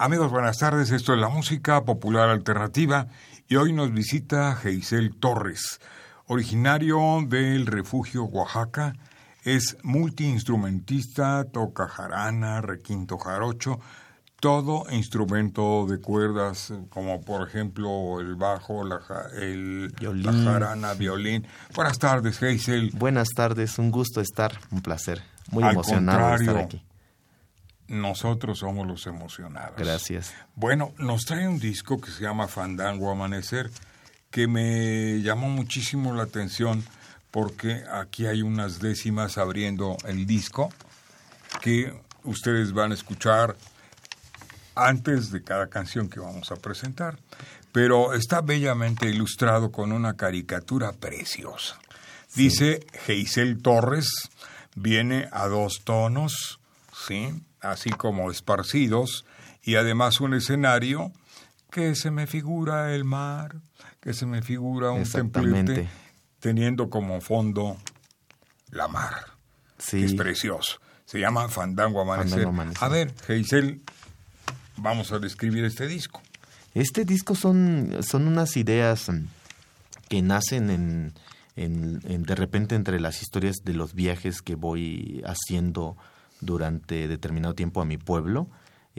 Amigos, buenas tardes. Esto es la música popular alternativa y hoy nos visita Geisel Torres, originario del refugio Oaxaca. Es multiinstrumentista, toca jarana, requinto jarocho, todo instrumento de cuerdas, como por ejemplo el bajo, la, el, la jarana, violín. Buenas tardes, Geisel. Buenas tardes, un gusto estar, un placer. Muy emocionado de estar aquí. Nosotros somos los emocionados. Gracias. Bueno, nos trae un disco que se llama Fandango Amanecer, que me llamó muchísimo la atención porque aquí hay unas décimas abriendo el disco que ustedes van a escuchar antes de cada canción que vamos a presentar. Pero está bellamente ilustrado con una caricatura preciosa. Dice Geisel Torres, viene a dos tonos, ¿sí? así como esparcidos, y además un escenario que se me figura el mar, que se me figura un templete teniendo como fondo la mar. Sí. es precioso. Se llama Fandango Amanecer. A ver, Geisel, vamos a describir este disco. Este disco son, son unas ideas que nacen en, en, de repente entre las historias de los viajes que voy haciendo durante determinado tiempo a mi pueblo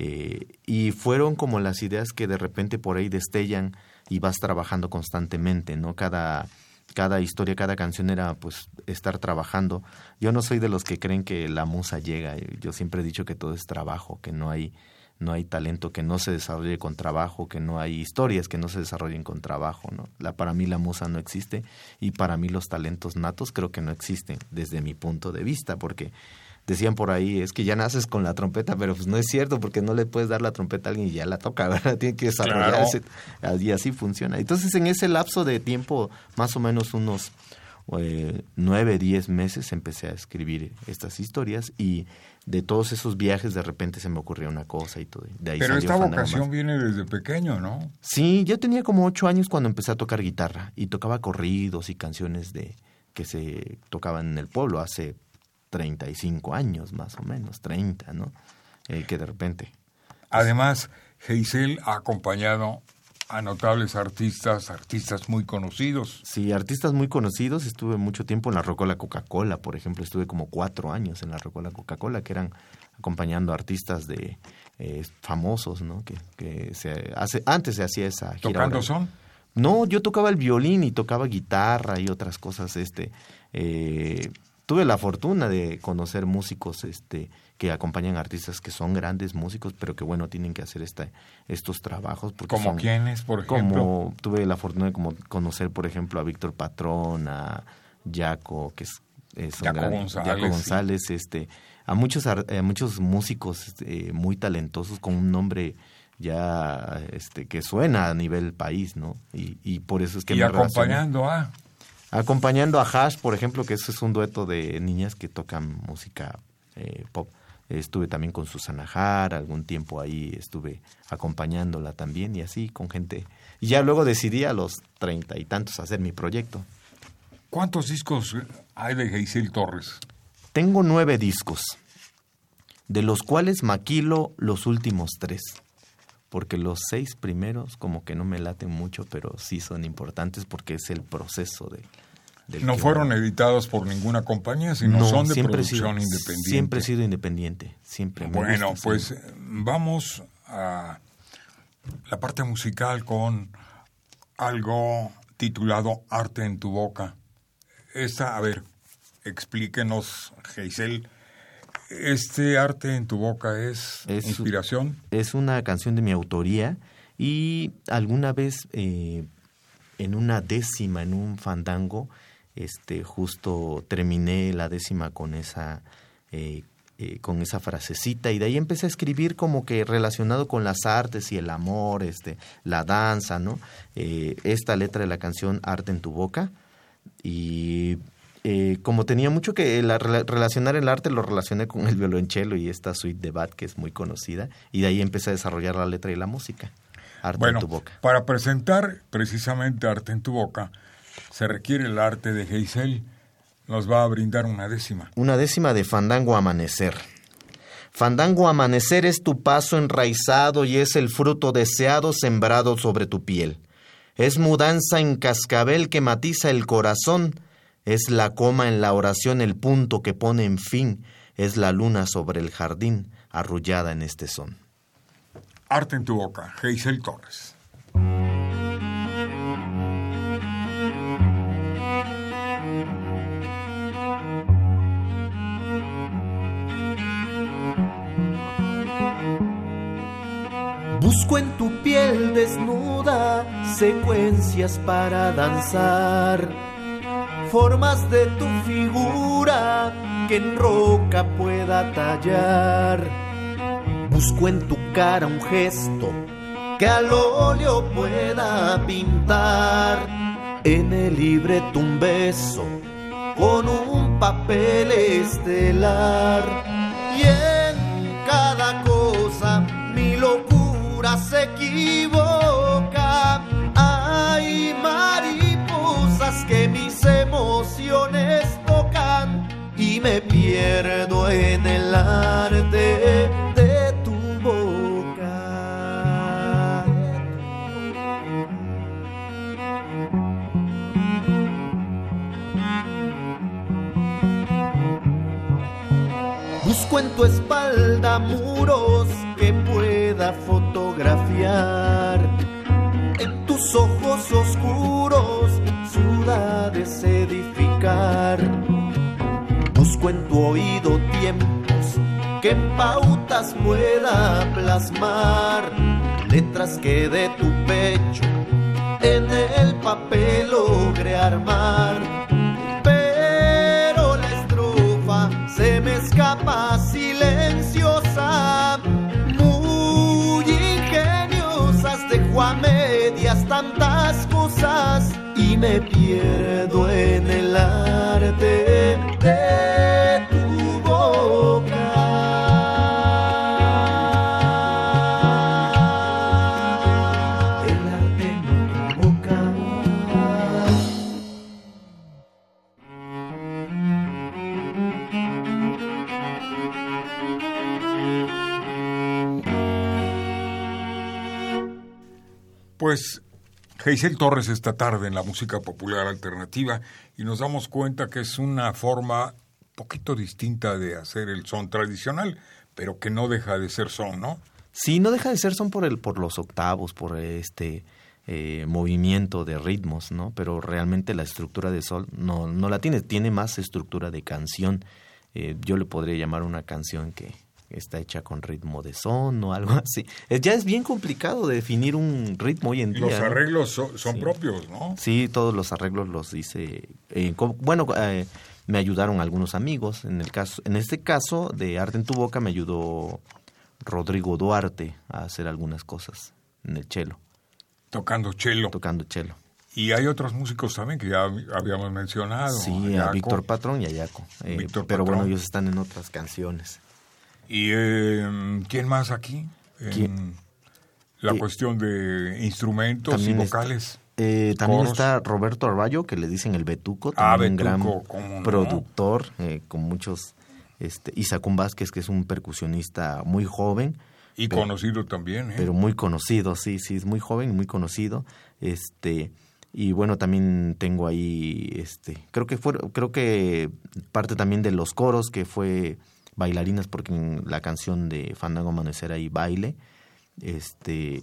eh, y fueron como las ideas que de repente por ahí destellan y vas trabajando constantemente, ¿no? Cada, cada historia, cada canción era pues estar trabajando. Yo no soy de los que creen que la musa llega, yo siempre he dicho que todo es trabajo, que no hay no hay talento que no se desarrolle con trabajo, que no hay historias que no se desarrollen con trabajo, ¿no? La, para mí la musa no existe y para mí los talentos natos creo que no existen desde mi punto de vista, porque decían por ahí, es que ya naces con la trompeta, pero pues no es cierto porque no le puedes dar la trompeta a alguien y ya la toca, ¿verdad? Tiene que desarrollarse y así funciona. Entonces en ese lapso de tiempo, más o menos unos eh, nueve, diez meses, empecé a escribir estas historias y de todos esos viajes de repente se me ocurrió una cosa y todo. De pero esta vocación viene desde pequeño, ¿no? Sí, yo tenía como ocho años cuando empecé a tocar guitarra y tocaba corridos y canciones de que se tocaban en el pueblo hace 35 años más o menos, 30, ¿no? Eh, que de repente. Además, Geisel ha acompañado a notables artistas, artistas muy conocidos. Sí, artistas muy conocidos. Estuve mucho tiempo en la Rocola Coca-Cola, por ejemplo. Estuve como cuatro años en la Rocola Coca-Cola, que eran acompañando artistas de eh, famosos, ¿no? Que, que se hace, antes se hacía esa gira. ¿Tocando son? No, yo tocaba el violín y tocaba guitarra y otras cosas, este, eh, tuve la fortuna de conocer músicos este que acompañan artistas que son grandes músicos pero que bueno tienen que hacer esta, estos trabajos porque como quiénes por ejemplo como tuve la fortuna de como conocer por ejemplo a Víctor Patrón a Jaco que es, Jaco, González, González este a muchos a muchos músicos este, muy talentosos con un nombre ya este que suena a nivel país no y, y por eso es que y acompañando a acompañando a Hash, por ejemplo, que ese es un dueto de niñas que tocan música eh, pop. Estuve también con Susana Har, algún tiempo ahí estuve acompañándola también y así con gente. Y ya luego decidí a los treinta y tantos hacer mi proyecto. ¿Cuántos discos hay de Geisel Torres? Tengo nueve discos, de los cuales maquilo los últimos tres porque los seis primeros como que no me laten mucho, pero sí son importantes porque es el proceso de... no fueron editados por ninguna compañía, sino son de producción independiente. Siempre he sido independiente, siempre. bueno, pues vamos a la parte musical con algo titulado Arte en tu boca. Esta, a ver, explíquenos, Geisel, este arte en tu boca es, inspiración. Es una canción de mi autoría y alguna vez eh, en una décima, en un fandango, este, justo terminé la décima con esa eh, eh, con esa frasecita y de ahí empecé a escribir como que relacionado con las artes y el amor, este, la danza, ¿no? Esta letra de la canción Arte en tu boca y eh, como tenía mucho que relacionar el arte, lo relacioné con el violonchelo y esta suite de Bat que es muy conocida y de ahí empecé a desarrollar la letra y la música. Arte en tu boca. Para presentar precisamente Arte en tu boca se requiere el arte de Geisel nos va a brindar una décima. Una décima de Fandango Amanecer. Fandango Amanecer es tu paso enraizado y es el fruto deseado sembrado sobre tu piel. Es mudanza en cascabel que matiza el corazón. Es la coma en la oración el punto que pone en fin. Es la luna sobre el jardín arrullada en este son. Arte en tu boca, Geisel Torres. Busco en tu piel desnuda secuencias para danzar, formas de tu figura que en roca pueda tallar. Busco en tu cara un gesto que al óleo pueda pintar. En el libreto un beso con un papel estelar. Y en cada cosa mi locura se equivoca. Me pierdo en el arte de tu boca. Busco en tu espalda muros que pueda fotografiar. En tus ojos oscuros, En tu oído tiempos que en pautas pueda plasmar. Letras que de tu pecho en el papel logre armar. Pero la estrofa se me escapa silenciosa a medias tantas cosas y me pierdo en el arte Pues Geisel Torres esta tarde en la música popular alternativa y nos damos cuenta que es una forma poquito distinta de hacer el son tradicional, pero que no deja de ser son, ¿no? Sí, no deja de ser son por el por los octavos, por este eh, movimiento de ritmos, ¿no? Pero realmente la estructura de sol no, no la tiene, tiene más estructura de canción. Eh, yo le podría llamar una canción que, está hecha con ritmo de son o algo así. Ya es bien complicado definir un ritmo hoy en día. Los arreglos son, propios, ¿no? Sí, todos los arreglos los hice. Eh, bueno, eh, me ayudaron algunos amigos. En el caso, en este caso de Arte en tu boca me ayudó Rodrigo Duarte a hacer algunas cosas en el cello. Tocando cello. Tocando cello. Y hay otros músicos también que ya habíamos mencionado. Sí, a Víctor Patrón y a Yaco. Eh, pero bueno, ellos están en otras canciones. ¿Y eh, quién más aquí? En la eh, cuestión de instrumentos y vocales. eh, también está Roberto Arballo, que le dicen el Betuco, ah, también un gran productor eh, con muchos... Este, Isacún Vázquez, que es un percusionista muy joven. Y conocido también. ¿eh? Pero muy conocido, sí, sí, es muy joven, muy conocido. Este, y bueno, también tengo ahí, este, creo que fue, creo que parte también de los coros, que fue bailarinas porque en la canción de Fandango Amanecer hay baile. Este,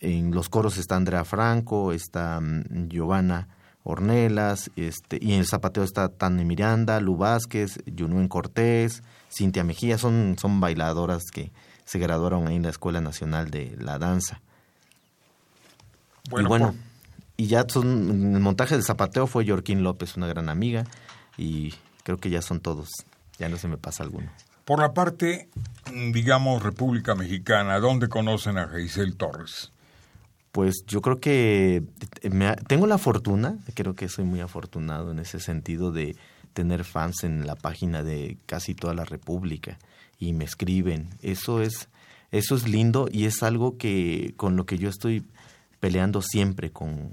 en los coros está Andrea Franco, está mm, Giovanna Ornelas, este, y en el zapateo está Tane Miranda, Lu Vázquez, Yunuen Cortés, Cintia Mejía, son, son bailadoras que se graduaron ahí en la Escuela Nacional de la Danza. y bueno, y ya son, el montaje del zapateo fue Yorquín López, una gran amiga, y creo que ya son todos, ya no se me pasa alguno. Por la parte, digamos, República Mexicana, ¿dónde conocen a Geisel Torres? Pues yo creo que me, tengo la fortuna, creo que soy muy afortunado en ese sentido de tener fans en la página de casi toda la República y me escriben. Eso es, eso es lindo y es algo que con lo que yo estoy peleando siempre con,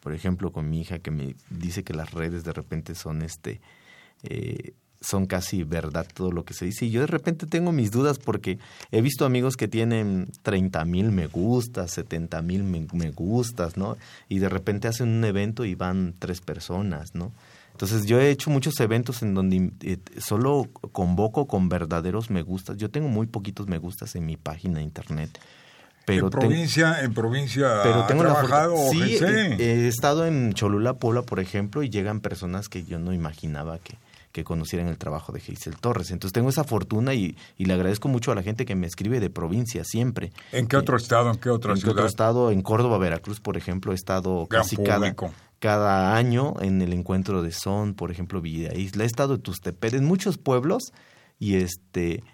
por ejemplo, con mi hija que me dice que las redes de repente son este eh, son casi verdad todo lo que se dice. Y yo de repente tengo mis dudas porque he visto amigos que tienen 30 mil me gustas, 70 mil me, gustas, ¿no? Y de repente hacen un evento y van tres personas, ¿no? Entonces yo he hecho muchos eventos en donde eh, solo convoco con verdaderos me gustas. Yo tengo muy poquitos me gustas en mi página de internet. Pero en provincia, en provincia pero tengo trabajado sí, he estado en Cholula, Puebla, por ejemplo, y llegan personas que yo no imaginaba que, que conocieran el trabajo de Geisel Torres. Entonces tengo esa fortuna y, le agradezco mucho a la gente que me escribe de provincia siempre. ¿En qué otro estado? ¿En qué otra en ciudad? En otro estado, en Córdoba, Veracruz, por ejemplo, he estado casi cada, cada, año en el encuentro de Son, por ejemplo, Villa Isla. He estado en Tusteped, en muchos pueblos y este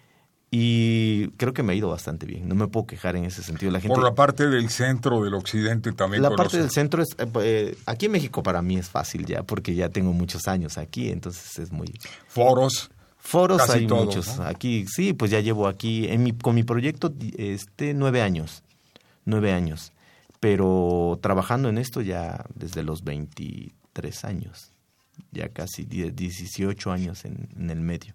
y creo que me ha ido bastante bien. No me puedo quejar en ese sentido. La gente, Por la parte del centro, del occidente también. La parte del centro es, eh, eh, aquí en México para mí es fácil ya, porque ya tengo muchos años aquí, entonces es muy... Foros. Foros hay muchos. Aquí, sí, pues ya llevo aquí, en mi, con mi proyecto, este, nueve años. Nueve años. Pero trabajando en esto ya desde los 23 años. Ya casi 18 años en, en el medio.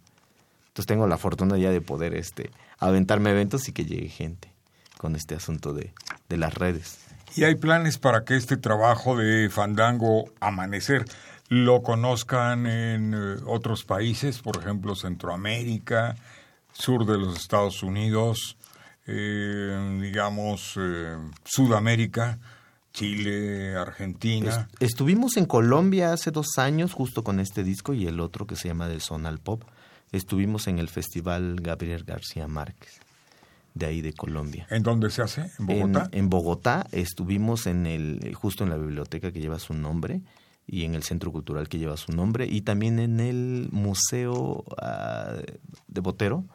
Entonces tengo la fortuna ya de poder este, aventarme eventos y que llegue gente con este asunto de, de las redes. ¿Y hay planes para que este trabajo de Fandango Amanecer lo conozcan en eh, otros países, por ejemplo Centroamérica, sur de los Estados Unidos, eh, digamos eh, Sudamérica? Chile, Argentina. estuvimos en Colombia hace dos años justo con este disco y el otro que se llama Del Son al Pop estuvimos en el Festival Gabriel García Márquez, de ahí de Colombia. ¿En dónde se hace? ¿En Bogotá? En, Bogotá estuvimos en el, justo en la biblioteca que lleva su nombre y en el centro cultural que lleva su nombre y también en el museo ah, de Botero,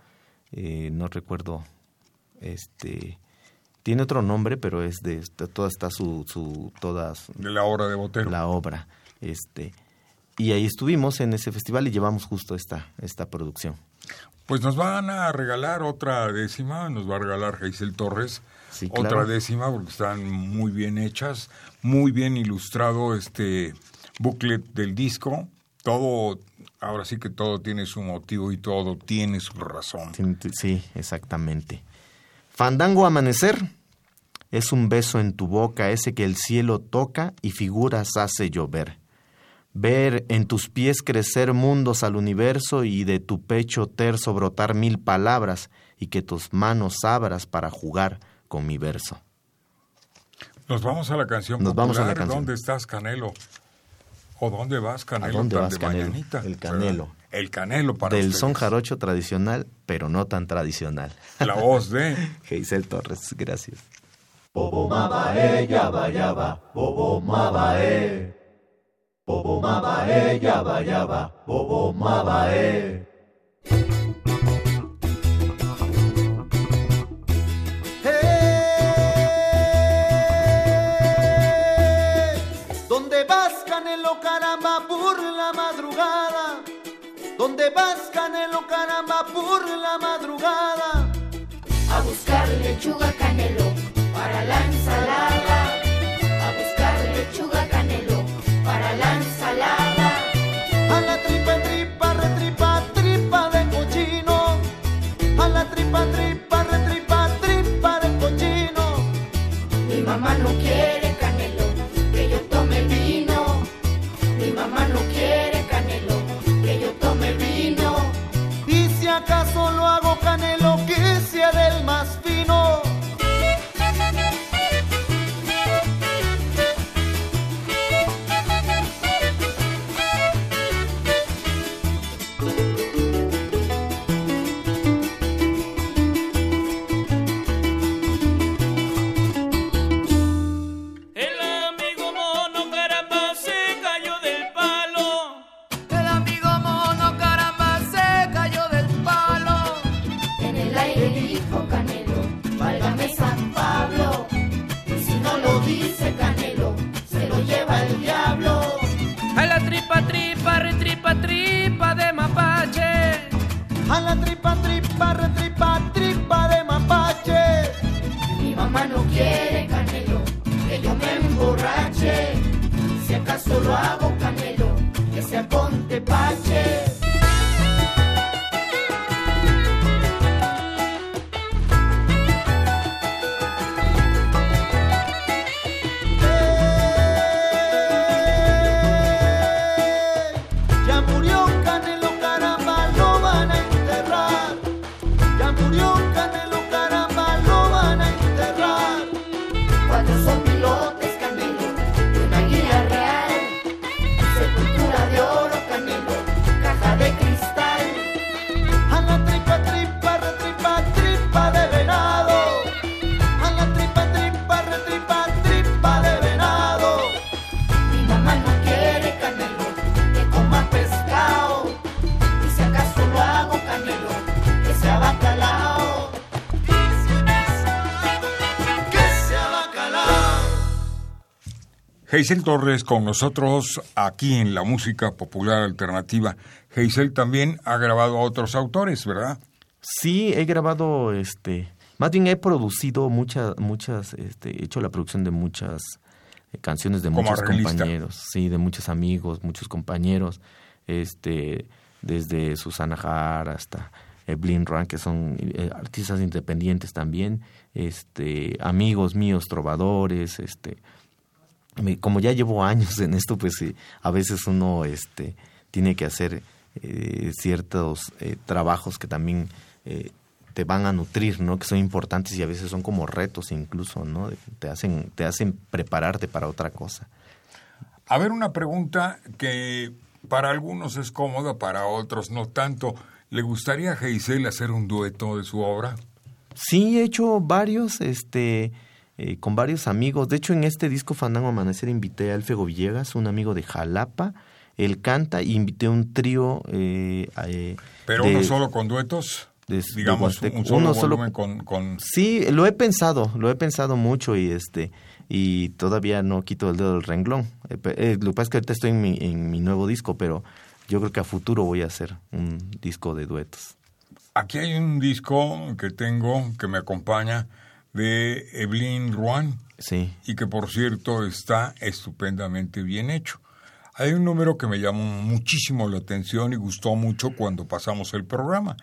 eh, no recuerdo, este tiene otro nombre, pero es de toda está su, su todas de la obra de Botero. La obra, este y ahí estuvimos en ese festival y llevamos justo esta, esta producción. Pues nos van a regalar otra décima, nos va a regalar Geisel Torres otra décima porque están muy bien hechas, muy bien ilustrado este booklet del disco, todo, ahora sí que todo tiene su motivo y todo tiene su razón. Sí, exactamente. Fandango Amanecer es un beso en tu boca, ese que el cielo toca y figuras hace llover ver en tus pies crecer mundos al universo y de tu pecho terso brotar mil palabras y que tus manos abras para jugar con mi verso. Nos vamos a la canción Nos vamos a la canción. ¿Dónde estás, Canelo? ¿O dónde vas, Canelo? ¿A dónde vas, Canelo? El Canelo. El Canelo para Del son jarocho tradicional, pero no tan tradicional. La voz de... Geisel Torres, gracias. Bobo mabae, yaba yaba, bobo mabae. Bobo Mabae, Yaba Yaba, Bobo Mabae. ¿Dónde vas, Canelo, caramba, por la madrugada? ¿Dónde vas, Canelo, caramba, por la madrugada? A buscar lechuga, Canelo, para la ensalada. Geisel Torres con nosotros aquí en la música popular alternativa. Geisel también ha grabado a otros autores, ¿verdad? Sí, he grabado, este, más bien he producido muchas, muchas, este, he hecho la producción de muchas eh, canciones de Como muchos arreglista. compañeros, sí, de muchos amigos, muchos compañeros, este, desde Susana Jara hasta Evelyn Ran, que son eh, artistas independientes también, este, amigos míos, trovadores, este, como ya llevo años en esto, pues a veces uno este, tiene que hacer eh, ciertos eh, trabajos que también eh, te van a nutrir, ¿no? Que son importantes y a veces son como retos incluso, ¿no? Te hacen, te hacen prepararte para otra cosa. A ver, una pregunta que para algunos es cómoda, para otros no tanto. ¿Le gustaría a Geisel hacer un dueto de su obra? Sí, he hecho varios, este, eh, con varios amigos. De hecho, en este disco Fandango Amanecer invité a Alfego Villegas, un amigo de Jalapa. Él canta y invité un trío. eh, eh, Pero de- uno solo con duetos, de- digamos, un solo Uno solo- volumen con, con... Sí, lo he pensado, lo he pensado mucho y este y todavía no quito el dedo del renglón. Eh, eh, lo que pasa es que ahorita estoy en mi, en mi nuevo disco, pero yo creo que a futuro voy a hacer un disco de duetos. Aquí hay un disco que tengo que me acompaña de Evelyn Ruan Sí. y que por cierto está estupendamente bien hecho. Hay un número que me llamó muchísimo la atención y gustó mucho cuando pasamos el programa.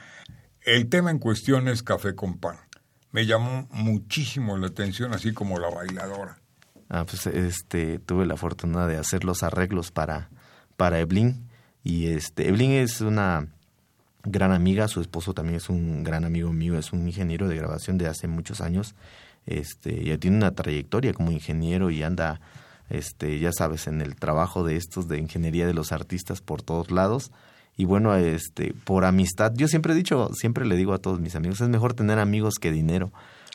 El tema en cuestión es Café con Pan. Me llamó muchísimo la atención, así como la bailadora. Ah, pues este tuve la fortuna de hacer los arreglos para para Evelyn y este Evelyn es una gran amiga, su esposo también es un gran amigo mío, es un ingeniero de grabación de hace muchos años. Este, ya tiene una trayectoria como ingeniero y anda este, ya sabes, en el trabajo de estos de ingeniería de los artistas por todos lados. Y bueno, este, por amistad, yo siempre he dicho, siempre le digo a todos mis amigos, es mejor tener amigos que dinero.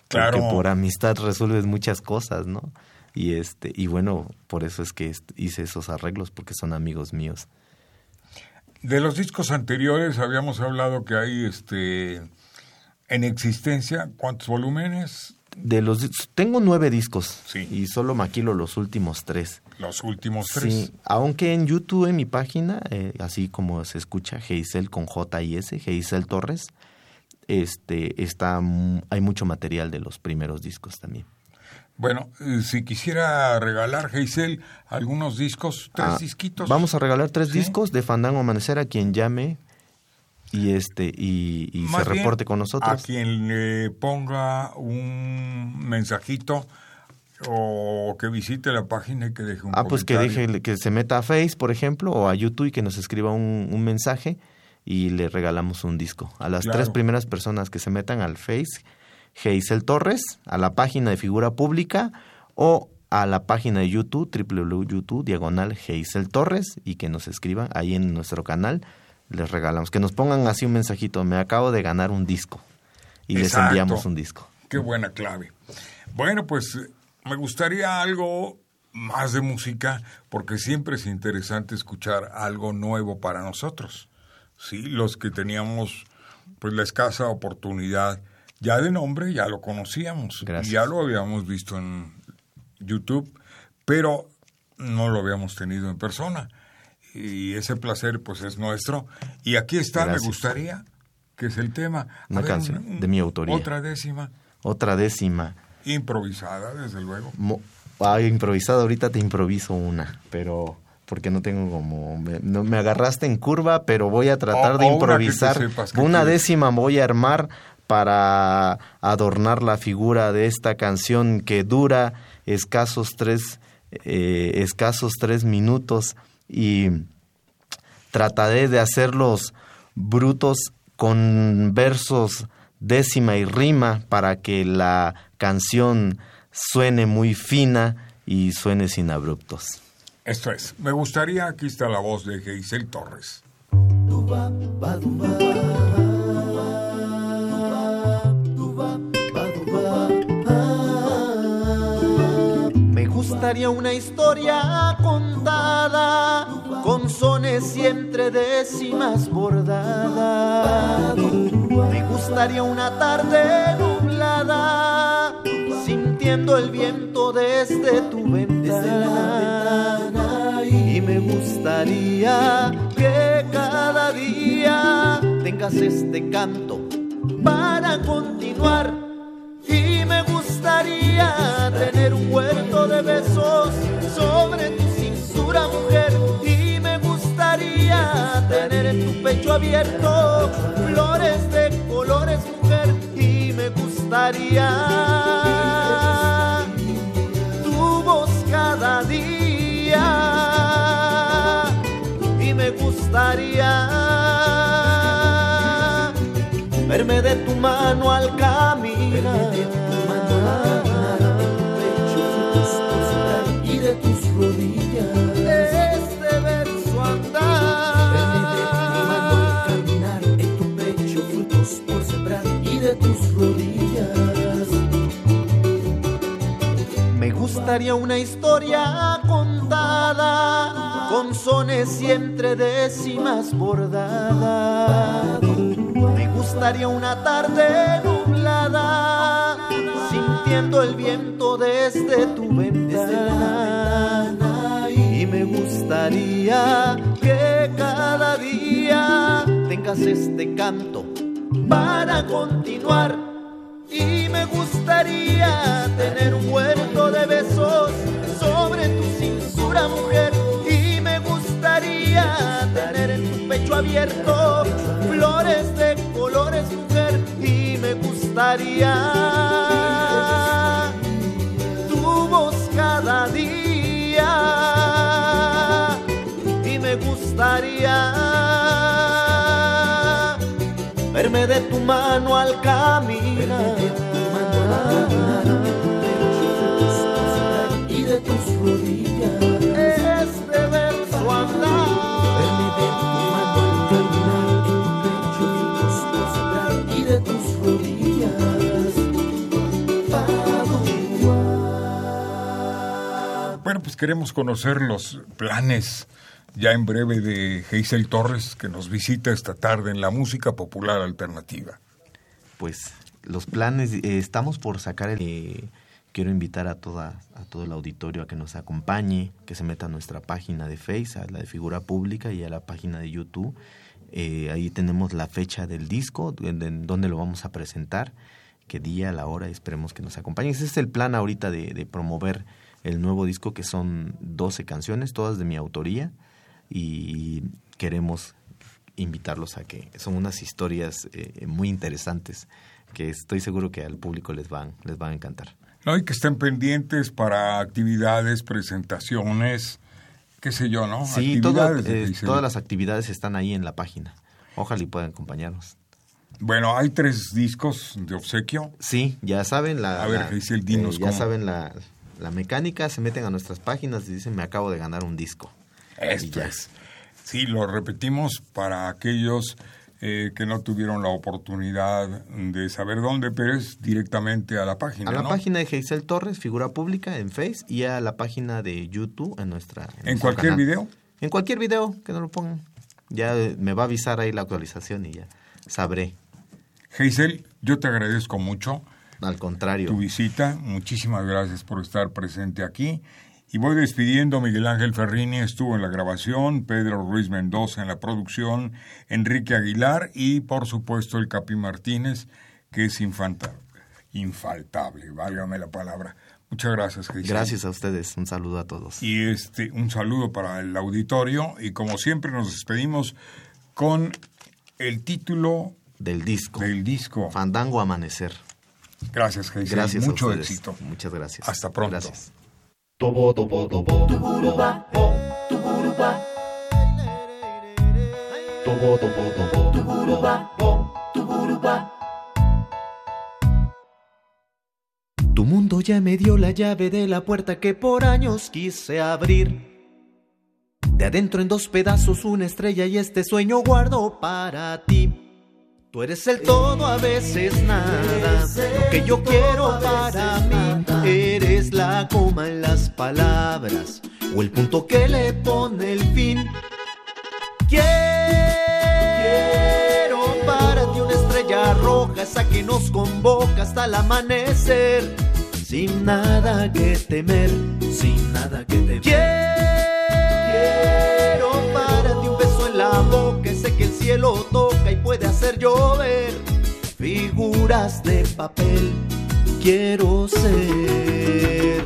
Claro. Porque por amistad resuelves muchas cosas, ¿no? Y este, y bueno, por eso es que hice esos arreglos, porque son amigos míos. De los discos anteriores habíamos hablado que hay este en existencia cuántos volúmenes, De los tengo nueve discos Sí. y solo maquilo los últimos tres. los últimos tres. Sí, aunque en YouTube, en mi página, eh, así como se escucha, Geisel con J y S, Geisel Torres, este, está, hay mucho material de los primeros discos también. Bueno, eh, si quisiera regalar Geisel algunos discos, tres Ah, disquitos. Vamos a regalar tres Sí. discos de Fandango Amanecer a quien llame y este y, y se bien, reporte con nosotros. A quien le ponga un mensajito o que visite la página y que deje un Ah, pues que deje, que se meta a Face, por ejemplo, o a YouTube y que nos escriba un, un mensaje y le regalamos un disco. A las Claro. tres primeras personas que se metan al Face, Geisel Torres, a la página de figura pública o a la página de YouTube, www.youtube, diagonal Geisel Torres, y que nos escriban ahí en nuestro canal, les regalamos. Que nos pongan así un mensajito, me acabo de ganar un disco. Y les enviamos un disco. Qué buena clave. Bueno, pues me gustaría algo más de música porque siempre es interesante escuchar algo nuevo para nosotros. Sí, los que teníamos pues la escasa oportunidad ya de nombre ya lo conocíamos, Gracias. ya lo habíamos visto en YouTube, pero no lo habíamos tenido en persona. Y ese placer pues es nuestro. Y aquí está, Gracias. me gustaría que es el tema. Una ver, canción de mi autoría. Otra décima, Otra décima. improvisada, desde luego. Mo- ah, improvisado, ahorita te improviso una, pero porque no tengo como... Me, no, me agarraste en curva, pero voy a tratar O- de o una que improvisar. Una décima voy a armar para adornar la figura de esta canción que dura escasos tres, eh, escasos tres minutos y trataré de hacerlos brutos con versos décima y rima para que la canción suene muy fina y suene sin abruptos. Esto es, me gustaría, aquí está la voz de Geisel Torres. Gustaría una historia contada con sones y entre décimas bordadas. Me gustaría una tarde nublada sintiendo el viento desde tu ventana. Y me gustaría que cada día tengas este canto para continuar. Gustaría tener un huerto de besos sobre tu cintura, mujer. Y me gustaría tener en tu pecho abierto flores de colores, mujer. Y me gustaría tu voz cada día. Y me gustaría verme de tu mano al caminar. Y de tus rodillas. Este verso andar. caminar. En tu pecho frutos por sembrar. Y de tus rodillas. Me gustaría una historia contada con sones y entre décimas bordadas. Me gustaría una tarde nublada sintiendo el viento desde tu ventana. Y me gustaría que cada día tengas este canto para continuar. Y me gustaría tener un huerto de besos sobre tu cintura, mujer. Y me gustaría tener en tu pecho abierto flores de mujer. Y me gustaría tu voz cada día. Y me gustaría verme de tu mano al Bueno, pues queremos conocer los planes ya en breve de Geisel Torres, que nos visita esta tarde en la música popular alternativa. Pues los planes, eh, estamos por sacar el... eh, quiero invitar a, toda, a todo el auditorio a que nos acompañe, que se meta a nuestra página de Face, a la de Figura Pública y a la página de YouTube. Eh, ahí tenemos la fecha del disco, en, donde lo vamos a presentar, qué día, la hora, esperemos que nos acompañen. Ese es el plan ahorita de promover el nuevo disco, que son 12 canciones, todas de mi autoría, y queremos invitarlos a que son unas historias eh, muy interesantes que estoy seguro que al público les van les van a encantar. No, y que estén pendientes para actividades, presentaciones, qué sé yo, ¿no? Sí, todo, eh, todas las actividades están ahí en la página. Ojalá y puedan acompañarnos. Bueno, hay tres discos de obsequio. Sí, ya saben la, A ver, Geisel, dinos ya cómo. saben la, la mecánica, se meten a nuestras páginas y dicen me acabo de ganar un disco. Esto es. Sí, lo repetimos para aquellos eh, que no tuvieron la oportunidad de saber dónde, pero es directamente a la página, A la ¿no? página de Geisel Torres, figura pública en Face y a la página de YouTube en nuestra ¿En cualquier canal. video? En cualquier video que nos lo pongan. Ya eh, me va a avisar ahí la actualización y ya sabré. Geisel, yo te agradezco mucho Al contrario. tu visita. Muchísimas gracias por estar presente aquí. Y voy despidiendo, Miguel Ángel Ferrini estuvo en la grabación, Pedro Ruiz Mendoza en la producción, Enrique Aguilar y por supuesto el Capi Martínez, que es infanta, infaltable, válgame la palabra. Muchas gracias, Cristian. Gracias a ustedes, un saludo a todos. Y este, un saludo para el auditorio y como siempre nos despedimos con el título del disco. Del disco. Fandango Amanecer. Gracias, Cristian. Gracias Mucho a éxito. Muchas gracias. Hasta pronto. Gracias. Tu mundo ya me dio la llave de la puerta que por años quise abrir. De adentro en dos pedazos una estrella y este sueño guardo para ti. Tú eres el todo, a veces nada. Lo que yo quiero para mí. Eres la coma en las palabras o el punto que le pone el fin. Quiero para ti una estrella roja, esa que nos convoca hasta el amanecer. Sin nada que temer, sin nada que temer. Quiero para ti la boca, ese que el cielo toca y puede hacer llover figuras de papel. Quiero ser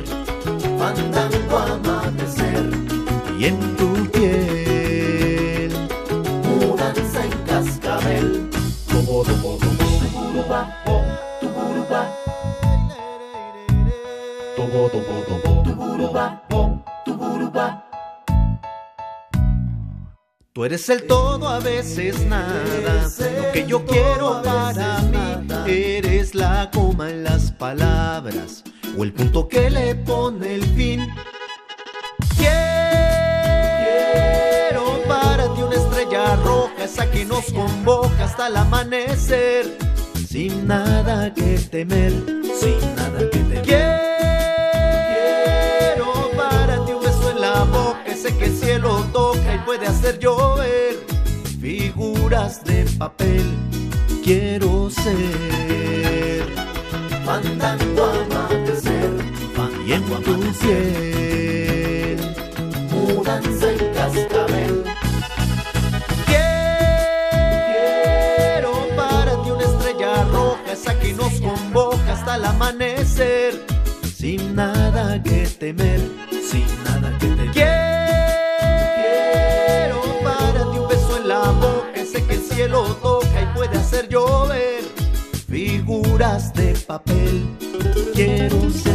fandango amanecer y en tu piel mudanza en cascabel. Tobo, tuburuba, oh, tuburuba. Tobo, tobo, tobo, tuburuba, oh, tuburuba. Tú eres el todo, a veces nada. Lo que yo quiero para mí. Eres la coma en las palabras o el punto que le pone el fin. Quiero para ti una estrella roja, esa que nos convoca hasta el amanecer. Sin nada que temer, sin nada que temer. Quiero para ti un beso en la boca, ese que hacer llover figuras de papel. Quiero ser fandango amanecer y en tu piel mudanza en cascabel. Quiero para ti una estrella roja, esa que nos convoca hasta el amanecer, sin nada que temer, papel. Quiero ser